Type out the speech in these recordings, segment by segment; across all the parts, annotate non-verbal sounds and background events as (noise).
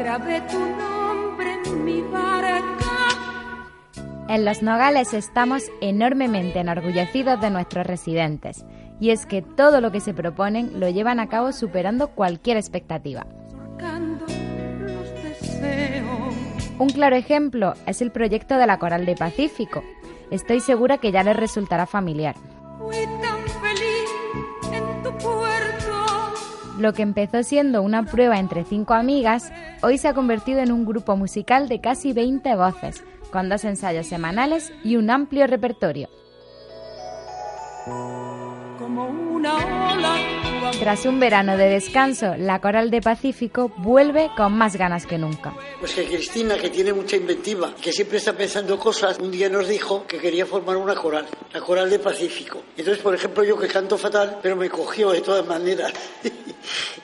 grabé tu nombre en mi barca. En Los Nogales estamos enormemente enorgullecidos de nuestros residentes, y es que todo lo que se proponen lo llevan a cabo superando cualquier expectativa. Un claro ejemplo es el proyecto de la Coral de Pacífico. Estoy segura que ya les resultará familiar. Lo que empezó siendo una prueba entre cinco amigas, hoy se ha convertido en un grupo musical de casi 20 voces, con dos ensayos semanales y un amplio repertorio. Como una ola. Tras un verano de descanso, la Coral de Pacífico vuelve con más ganas que nunca. Pues que Cristina, que tiene mucha inventiva, que siempre está pensando cosas, un día nos dijo que quería formar una coral, la coral de Pacífico. Entonces, por ejemplo, yo que canto fatal, pero me cogió de todas maneras. (laughs)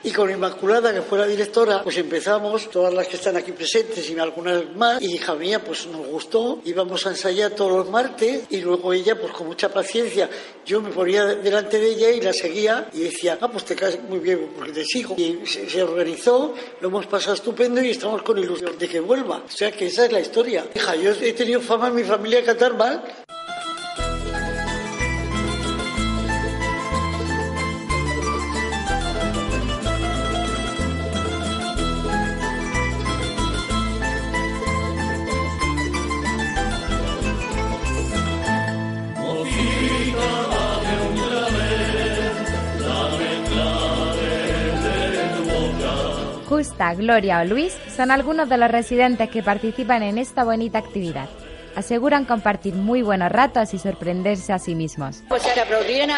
y con Inmaculada, que fue la directora, pues empezamos, todas las que están aquí presentes y algunas más, y hija mía, pues nos gustó, íbamos a ensayar todos los martes, y luego ella, pues con mucha paciencia, yo me ponía delante de ella y la seguía, y decía, ah, pues te caes muy bien, porque te sigo. Y se, se organizó, lo hemos pasado estupendo y estamos con ilusión de que vuelva. O sea que esa es la historia. Hija, yo he tenido fama en mi familia de cantar mal, Justa, Gloria o Luis son algunos de los residentes que participan en esta bonita actividad. Aseguran compartir muy buenos ratos y sorprenderse a sí mismos. Pues se aplaudían, a,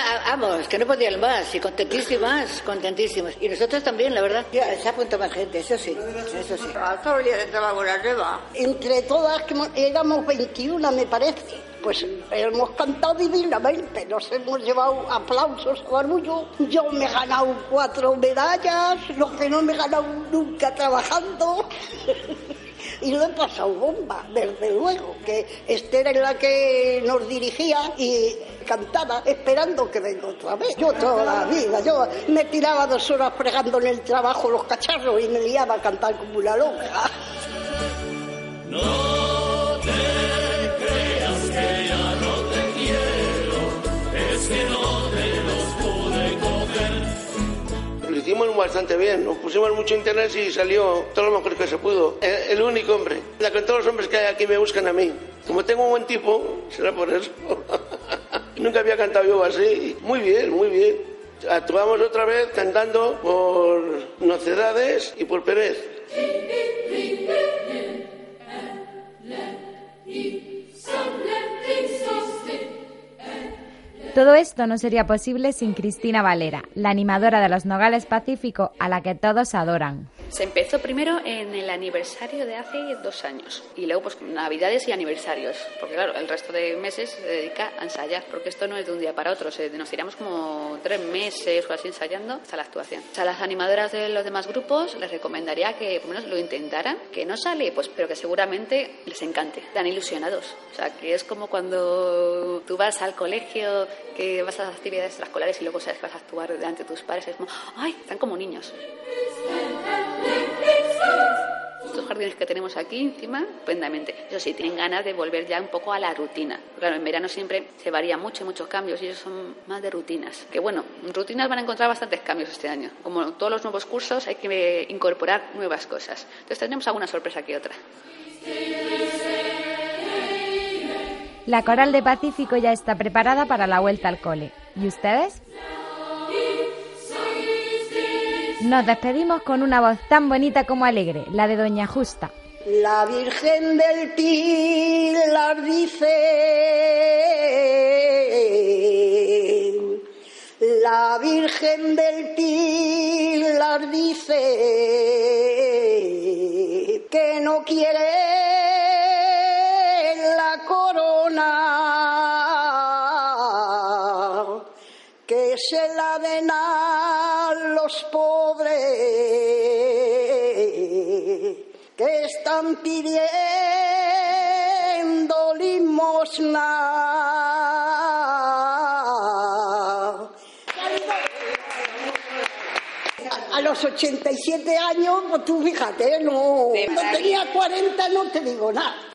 que no podían más, y contentísimas, contentísimas. Y nosotros también, la verdad. Ya, se ha apuntado más gente, eso sí, eso sí. Todos los días entraba una nueva. Entre todas, éramos 21, me parece. Pues hemos cantado divinamente, nos hemos llevado aplausos a barullo. Yo me he ganado cuatro medallas, lo que no me he ganado nunca trabajando. (laughs) Y lo he pasado bomba, desde luego, que Esther es la que nos dirigía y cantaba esperando que venga otra vez. Yo toda la vida, yo me tiraba dos horas fregando en el trabajo los cacharros y me liaba a cantar como una loca. Lo hicimos bastante bien, nos pusimos mucho internet y salió todo lo mejor que se pudo. El, el único hombre, la que todos los hombres que hay aquí me buscan a mí. Como tengo un buen tipo, (laughs) será por eso. (laughs) Nunca había cantado yo así. Muy bien, muy bien. Actuamos otra vez cantando por Nocedades y por Pérez. Todo esto no sería posible sin Cristina Valera, la animadora de los Nogales Pacífico a la que todos adoran. Se empezó primero en el aniversario de hace dos años y luego pues navidades y aniversarios, porque claro, el resto de meses se dedica a ensayar, porque esto no es de un día para otro, nos tiramos como tres meses o así ensayando hasta la actuación. O sea, las animadoras de los demás grupos les recomendaría que por lo menos lo intentaran, que no sale, pues pero que seguramente les encante, están ilusionados. O sea, que es como cuando tú vas al colegio, que vas a las actividades extraescolares y luego sabes que vas a actuar delante de tus padres, es como, ay, están como niños. Estos jardines que tenemos aquí encima, estupendamente. Eso sí, tienen ganas de volver ya un poco a la rutina. Claro, en verano siempre se varía mucho, muchos cambios y ellos son más de rutinas. Que bueno, en rutinas van a encontrar bastantes cambios este año. Como todos los nuevos cursos hay que incorporar nuevas cosas. Entonces tenemos alguna sorpresa que otra. La Coral de Pacífico ya está preparada para la vuelta al cole. ¿Y ustedes? Nos despedimos con una voz tan bonita como alegre, la de Doña Justa. La Virgen del Pilar dice, la Virgen del Pilar dice que no quiere se la den a los pobres que están pidiendo limosna. A los 87 años, pues tú fíjate, no, no tenía 40, no te digo nada.